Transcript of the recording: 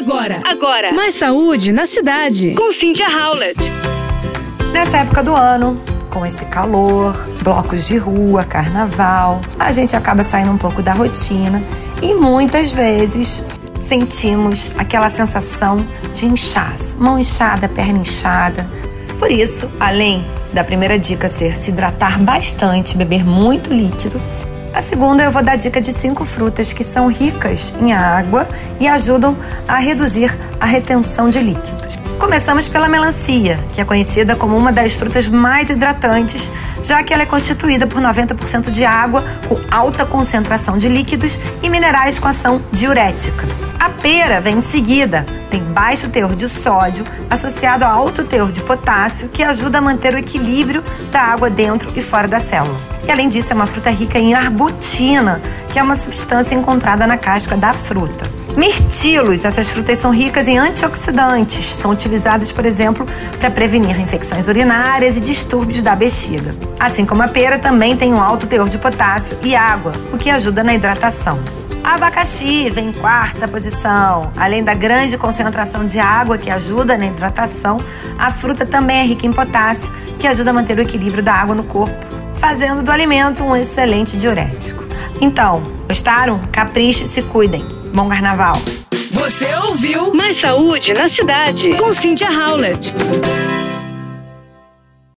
Agora, agora, mais saúde na cidade. Com Cynthia Howlett. Nessa época do ano, com esse calor, blocos de rua, carnaval, a gente acaba saindo um pouco da rotina e muitas vezes sentimos aquela sensação de inchaço, mão inchada, perna inchada. Por isso, além da primeira dica ser se hidratar bastante, beber muito líquido, a segunda eu vou dar dica de cinco frutas que são ricas em água e ajudam a reduzir a retenção de líquidos. Começamos pela melancia, que é conhecida como uma das frutas mais hidratantes, já que ela é constituída por 90% de água com alta concentração de líquidos e minerais com ação diurética. A pera vem em seguida, tem baixo teor de sódio associado a alto teor de potássio, que ajuda a manter o equilíbrio da água dentro e fora da célula. E além disso, é uma fruta rica em arbutina, que é uma substância encontrada na casca da fruta. Mirtilos, essas frutas são ricas em antioxidantes, são utilizados, por exemplo, para prevenir infecções urinárias e distúrbios da bexiga. Assim como a pera, também tem um alto teor de potássio e água, o que ajuda na hidratação. Abacaxi vem em quarta posição. Além da grande concentração de água que ajuda na hidratação, a fruta também é rica em potássio, que ajuda a manter o equilíbrio da água no corpo, fazendo do alimento um excelente diurético. Então, gostaram? Capriche, se cuidem. Bom carnaval! Você ouviu Mais Saúde na Cidade com Cynthia Howlett.